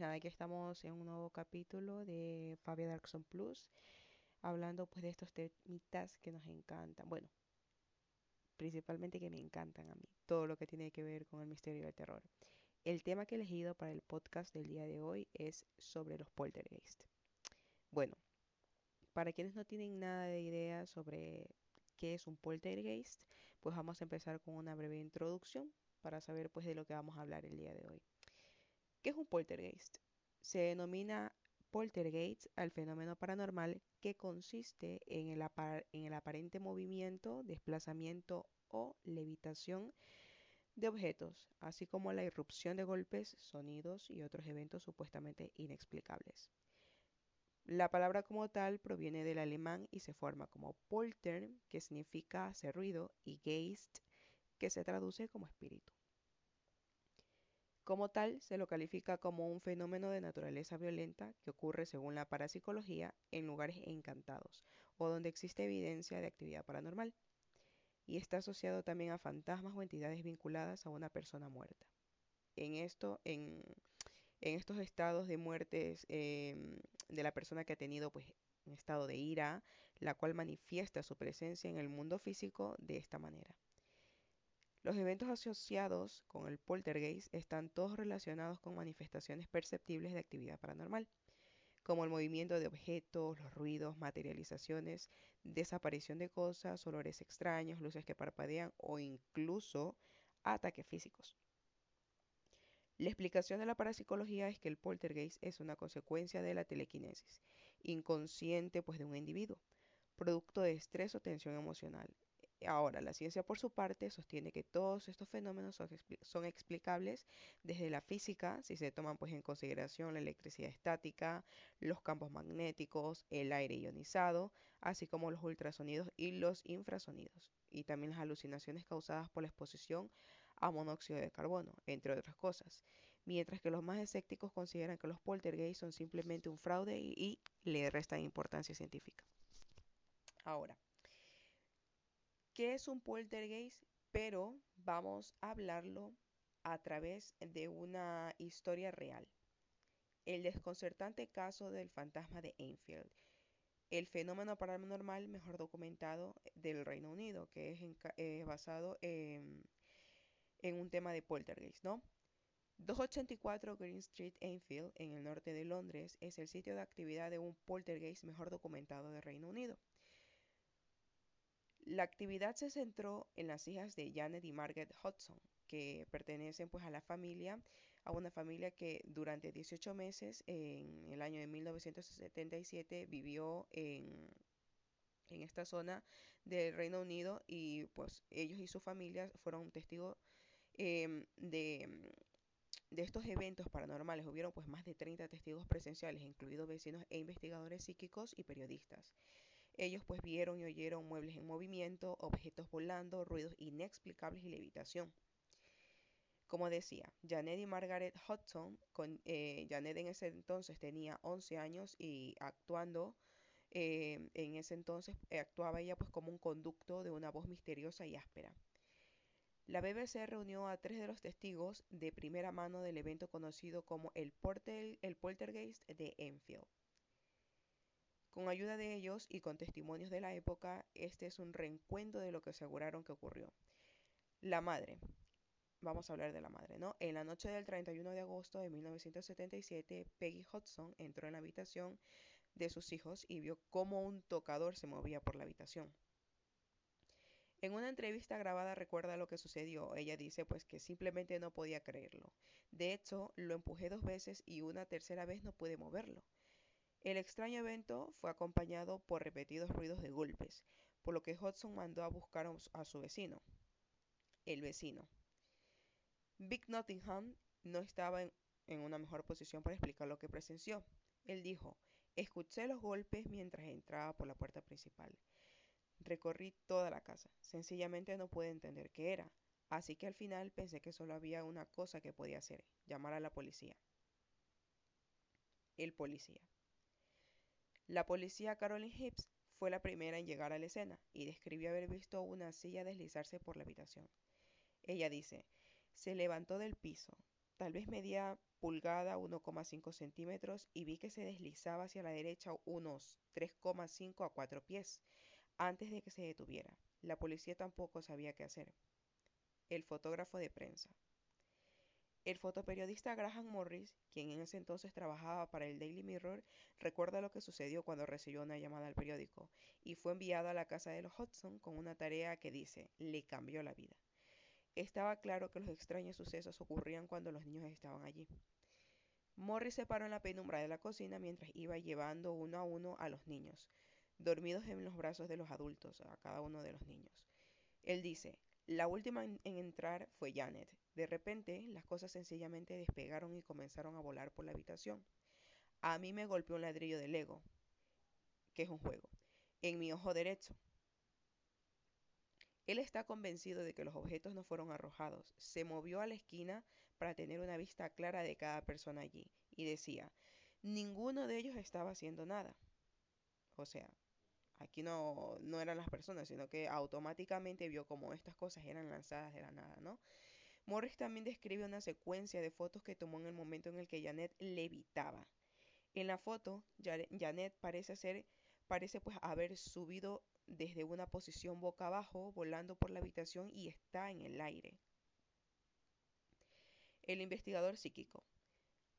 Nada, aquí estamos en un nuevo capítulo de Fabia Darkson Plus, hablando pues de estos temitas que nos encantan. Bueno, principalmente que me encantan a mí, todo lo que tiene que ver con el misterio del terror. El tema que he elegido para el podcast del día de hoy es sobre los poltergeist. Bueno, para quienes no tienen nada de idea sobre qué es un poltergeist, pues vamos a empezar con una breve introducción para saber pues de lo que vamos a hablar el día de hoy. ¿Qué es un poltergeist? Se denomina poltergeist al fenómeno paranormal que consiste en el, en el aparente movimiento, desplazamiento o levitación de objetos, así como la irrupción de golpes, sonidos y otros eventos supuestamente inexplicables. La palabra como tal proviene del alemán y se forma como polter, que significa hacer ruido, y geist, que se traduce como espíritu. Como tal, se lo califica como un fenómeno de naturaleza violenta que ocurre, según la parapsicología, en lugares encantados o donde existe evidencia de actividad paranormal, y está asociado también a fantasmas o entidades vinculadas a una persona muerta. En esto, en, en estos estados de muertes em, de la persona que ha tenido pues un estado de ira, la cual manifiesta su presencia en el mundo físico de esta manera. Los eventos asociados con el poltergeist están todos relacionados con manifestaciones perceptibles de actividad paranormal, como el movimiento de objetos, los ruidos, materializaciones, desaparición de cosas, olores extraños, luces que parpadean o incluso ataques físicos. La explicación de la parapsicología es que el poltergeist es una consecuencia de la telequinesis, inconsciente pues de un individuo, producto de estrés o tensión emocional. Ahora, la ciencia por su parte sostiene que todos estos fenómenos son, explicables desde la física, si se toman pues en consideración la electricidad estática, los campos magnéticos, el aire ionizado, así como los ultrasonidos y los infrasonidos, y también las alucinaciones causadas por la exposición a monóxido de carbono, entre otras cosas, mientras que los más escépticos consideran que los poltergeists son simplemente un fraude y le restan importancia científica. Ahora, ¿Qué es un poltergeist? Pero vamos a hablarlo a través de una historia real. El desconcertante caso del fantasma de Enfield. El fenómeno paranormal mejor documentado del Reino Unido, que es eh, basado en, un tema de poltergeist, ¿no? 284 Green Street, Enfield, en el norte de Londres, es el sitio de actividad de un poltergeist mejor documentado del Reino Unido. La actividad se centró en las hijas de Janet y Margaret Hudson, que pertenecen pues a la familia, a una familia que durante 18 meses en el año de 1977 vivió en, en esta zona del Reino Unido y pues ellos y su familia fueron testigos em, de, de estos eventos paranormales. Hubieron pues más de 30 testigos presenciales, incluidos vecinos e investigadores psíquicos y periodistas. Ellos pues vieron y oyeron muebles en movimiento, objetos volando, ruidos inexplicables y levitación. Como decía, Janet y Margaret Hudson, eh, Janet en ese entonces tenía 11 años y actuando eh, en ese entonces eh, actuaba ella pues como un conducto de una voz misteriosa y áspera. La BBC reunió a tres de los testigos de primera mano del evento conocido como el, el Poltergeist de Enfield. Con ayuda de ellos y con testimonios de la época, este es un reencuentro de lo que aseguraron que ocurrió. La madre. Vamos a hablar de la madre, ¿no? En la noche del 31 de agosto de 1977, Peggy Hudson entró en la habitación de sus hijos y vio cómo un tocador se movía por la habitación. En una entrevista grabada recuerda lo que sucedió. Ella dice pues que simplemente no podía creerlo. De hecho, lo empujé dos veces y una tercera vez no pude moverlo. El extraño evento fue acompañado por repetidos ruidos de golpes, por lo que Hudson mandó a buscar a su vecino. El vecino. Big Nottingham no estaba en, en una mejor posición para explicar lo que presenció. Él dijo, escuché los golpes mientras entraba por la puerta principal. Recorrí toda la casa. Sencillamente no pude entender qué era. Así que al final pensé que solo había una cosa que podía hacer, llamar a la policía. El policía. La policía Caroline Hibbs fue la primera en llegar a la escena y describió haber visto una silla deslizarse por la habitación. Ella dice, se levantó del piso, tal vez media pulgada, 1,5 centímetros, y vi que se deslizaba hacia la derecha unos 3,5 a 4 pies, antes de que se detuviera. La policía tampoco sabía qué hacer. El fotógrafo de prensa. El fotoperiodista Graham Morris, quien en ese entonces trabajaba para el Daily Mirror, recuerda lo que sucedió cuando recibió una llamada al periódico y fue enviado a la casa de los Hudson con una tarea que dice, le cambió la vida. Estaba claro que los extraños sucesos ocurrían cuando los niños estaban allí. Morris se paró en la penumbra de la cocina mientras iba llevando uno a uno a los niños, dormidos en los brazos de los adultos, a cada uno de los niños. Él dice, la última en, entrar fue Janet. De repente, las cosas sencillamente despegaron y comenzaron a volar por la habitación. A mí me golpeó un ladrillo de Lego, que es un juego, en mi ojo derecho. Él está convencido de que los objetos no fueron arrojados. Se movió a la esquina para tener una vista clara de cada persona allí y decía, ninguno de ellos estaba haciendo nada. O sea, aquí no, no eran las personas, sino que automáticamente vio como estas cosas eran lanzadas de la nada, ¿no? Morris también describe una secuencia de fotos que tomó en el momento en el que Janet levitaba. En la foto, Janet parece parece pues haber subido desde una posición boca abajo, volando por la habitación y está en el aire. El investigador psíquico.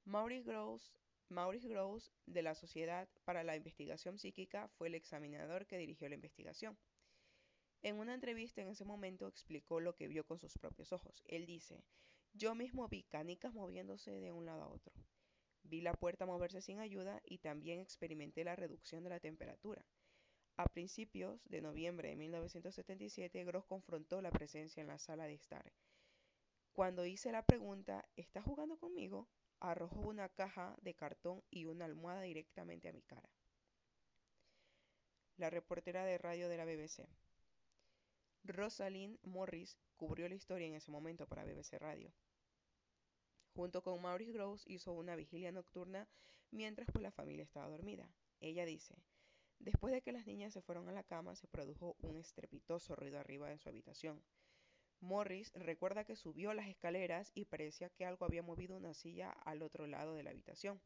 Maurice Gross Maurice Gross, de la Sociedad para la Investigación Psíquica, fue el examinador que dirigió la investigación. En una entrevista en ese momento explicó lo que vio con sus propios ojos. Él dice, yo mismo vi canicas moviéndose de un lado a otro. Vi la puerta moverse sin ayuda y también experimenté la reducción de la temperatura. A principios de noviembre de 1977, Gross confrontó la presencia en la sala de estar. Cuando hice la pregunta, ¿estás jugando conmigo? Arrojó una caja de cartón y una almohada directamente a mi cara. La reportera de radio de la BBC. Rosalind Morris cubrió la historia en ese momento para BBC Radio. Junto con Maurice Gross hizo una vigilia nocturna mientras pues la familia estaba dormida. Ella dice, después de que las niñas se fueron a la cama se produjo un estrepitoso ruido arriba de su habitación. Morris recuerda que subió las escaleras y parecía que algo había movido una silla al otro lado de la habitación,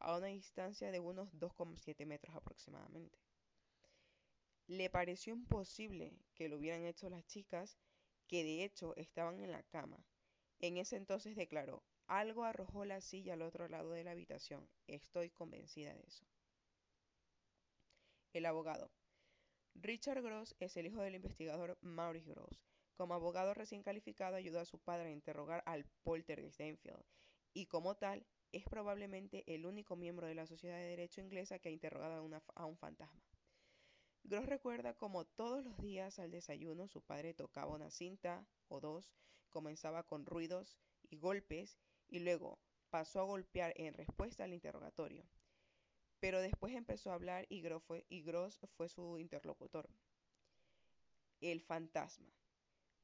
a una distancia de unos 2,7 metros aproximadamente. Le pareció imposible que lo hubieran hecho las chicas, que de hecho estaban en la cama. En ese entonces declaró, algo arrojó la silla al otro lado de la habitación. Estoy convencida de eso. El abogado. Richard Gross es el hijo del investigador Maurice Gross. Como abogado recién calificado ayudó a su padre a interrogar al poltergeist de Enfield y como tal es probablemente el único miembro de la Sociedad de Derecho inglesa que ha interrogado a, un fantasma. Gross recuerda como todos los días al desayuno su padre tocaba una cinta o dos, comenzaba con ruidos y golpes y luego pasó a golpear en respuesta al interrogatorio. Pero después empezó a hablar y Gross y Gross fue su interlocutor. El fantasma.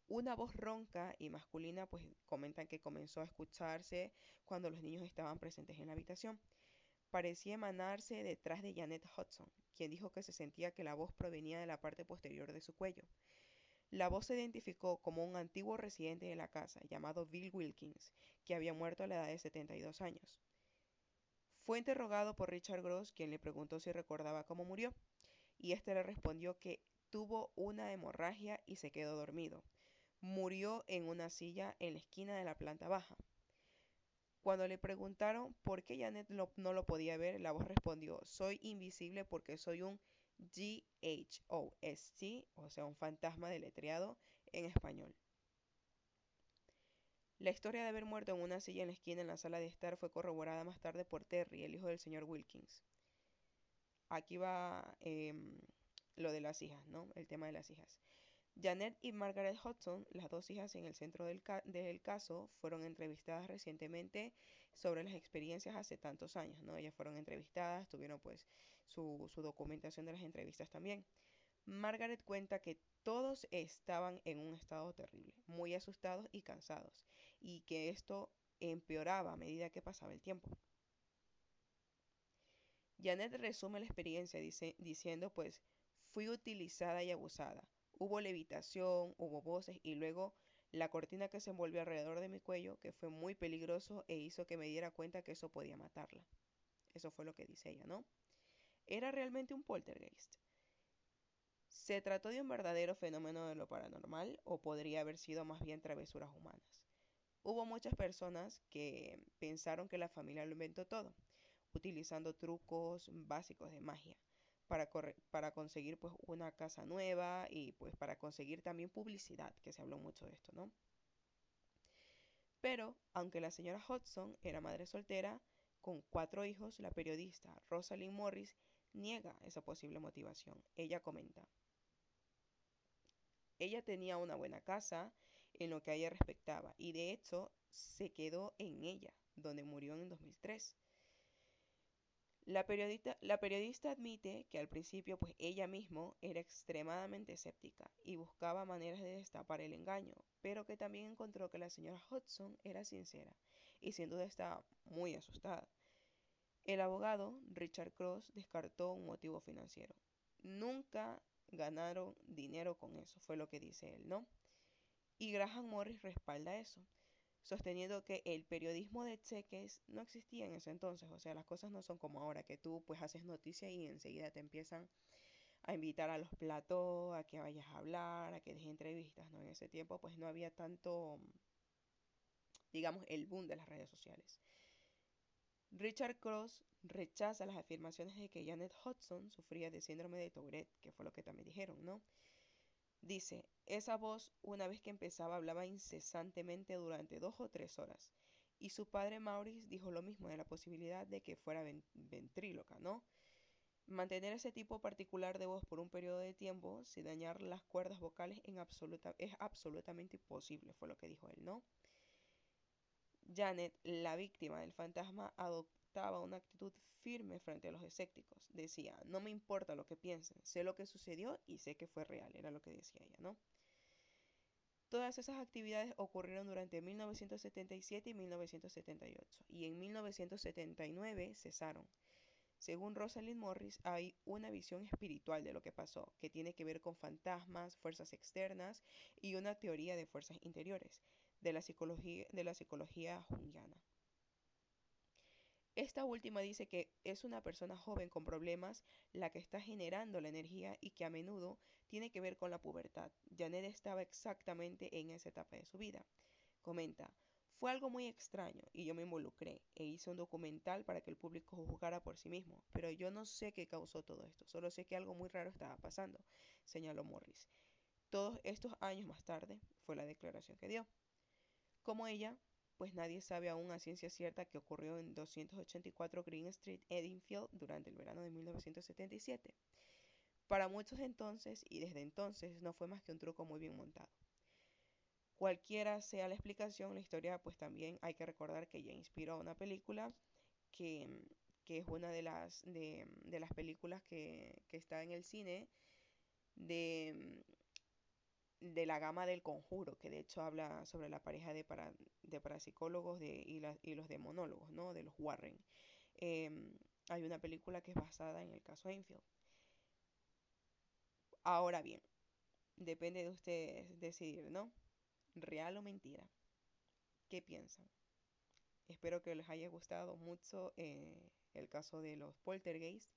Una voz ronca y masculina pues comentan que comenzó a escucharse cuando los niños estaban presentes en la habitación. Parecía emanarse detrás de Janet Hudson, quien dijo que se sentía que la voz provenía de la parte posterior de su cuello. La voz se identificó como un antiguo residente de la casa llamado Bill Wilkins, que había muerto a la edad de 72 años. Fue interrogado por Richard Gross, quien le preguntó si recordaba cómo murió, y éste le respondió que tuvo una hemorragia y se quedó dormido murió en una silla en la esquina de la planta baja. Cuando le preguntaron por qué Janet no lo podía ver, la voz respondió, soy invisible porque soy un G-H-O-S-T, o sea, un fantasma deletreado en español. La historia de haber muerto en una silla en la esquina en la sala de estar fue corroborada más tarde por Terry, el hijo del señor Wilkins. Aquí va em, lo de las hijas, ¿no? El tema de las hijas. Janet y Margaret Hudson, las dos hijas en el centro del, caso, fueron entrevistadas recientemente sobre las experiencias hace tantos años, ¿no? Ellas fueron entrevistadas, tuvieron pues su, su documentación de las entrevistas también. Margaret cuenta que todos estaban en un estado terrible, muy asustados y cansados, y que esto empeoraba a medida que pasaba el tiempo. Janet resume la experiencia diciendo pues fui utilizada y abusada Hubo levitación, hubo voces y luego la cortina que se envolvió alrededor de mi cuello, que fue muy peligroso e hizo que me diera cuenta que eso podía matarla. Eso fue lo que dice ella, ¿no? Era realmente un poltergeist. ¿Se trató de un verdadero fenómeno de lo paranormal o podría haber sido más bien travesuras humanas? Hubo muchas personas que pensaron que la familia lo inventó todo, utilizando trucos básicos de magia para, para conseguir pues una casa nueva y pues para conseguir también publicidad, que se habló mucho de esto, ¿no? Pero, aunque la señora Hudson era madre soltera, con cuatro hijos, la periodista Rosalind Morris niega esa posible motivación. Ella comenta, ella tenía una buena casa en lo que a ella respectaba y de hecho se quedó en ella, donde murió en 2003. La periodista, admite que al principio pues ella misma era extremadamente escéptica y buscaba maneras de destapar el engaño, pero que también encontró que la señora Hudson era sincera y sin duda estaba muy asustada. El abogado Richard Cross descartó un motivo financiero. Nunca ganaron dinero con eso, fue lo que dice él, ¿no? Y Graham Morris respalda eso sosteniendo que el periodismo de cheques no existía en ese entonces, o sea, las cosas no son como ahora, que tú pues haces noticia y enseguida te empiezan a invitar a los platos, a que vayas a hablar, a que des entrevistas, ¿no? En ese tiempo pues no había tanto, digamos, el boom de las redes sociales. Richard Cross rechaza las afirmaciones de que Janet Hudson sufría de síndrome de Tourette, que fue lo que también dijeron, ¿no? Dice, esa voz una vez que empezaba hablaba incesantemente durante dos o tres horas. Y su padre Maurice dijo lo mismo de la posibilidad de que fuera ventríloca, ¿no? Mantener ese tipo particular de voz por un periodo de tiempo sin dañar las cuerdas vocales es absolutamente imposible, fue lo que dijo él, ¿no? Janet, la víctima del fantasma, adoptaba una actitud firme frente a los escépticos. Decía, no me importa lo que piensen, sé lo que sucedió y sé que fue real, era lo que decía ella, ¿no? Todas esas actividades ocurrieron durante 1977 y 1978 y en 1979 cesaron. Según Rosalind Morris, hay una visión espiritual de lo que pasó, que tiene que ver con fantasmas, fuerzas externas y una teoría de fuerzas interiores de la psicología, de la psicología junguiana. Esta última dice que es una persona joven con problemas la que está generando la energía y que a menudo tiene que ver con la pubertad. Janet estaba exactamente en esa etapa de su vida. Comenta, fue algo muy extraño y yo me involucré e hice un documental para que el público juzgara por sí mismo, pero yo no sé qué causó todo esto, solo sé que algo muy raro estaba pasando, señaló Morris. Todos estos años más tarde fue la declaración que dio. Como ella, pues nadie sabe aún a ciencia cierta qué ocurrió en 284 Green Street, Edenfield, durante el verano de 1977. Para muchos entonces y desde entonces no fue más que un truco muy bien montado. Cualquiera sea la explicación, la historia pues también hay que recordar que ya inspiró a una película que, que es una de las, de, de las películas que, que está en el cine de de la gama del conjuro, que de hecho habla sobre la pareja de, de parapsicólogos de, y, y, los demonólogos, ¿no? De los Warren. Em, hay una película que es basada en el caso Enfield. Ahora bien, depende de ustedes decidir, ¿no? ¿Real o mentira? ¿Qué piensan? Espero que les haya gustado mucho eh, el caso de los poltergeist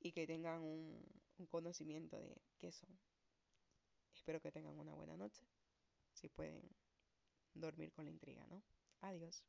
y que tengan un, un conocimiento de qué son. Espero que tengan una buena noche. Si pueden dormir con la intriga, ¿no? Adiós.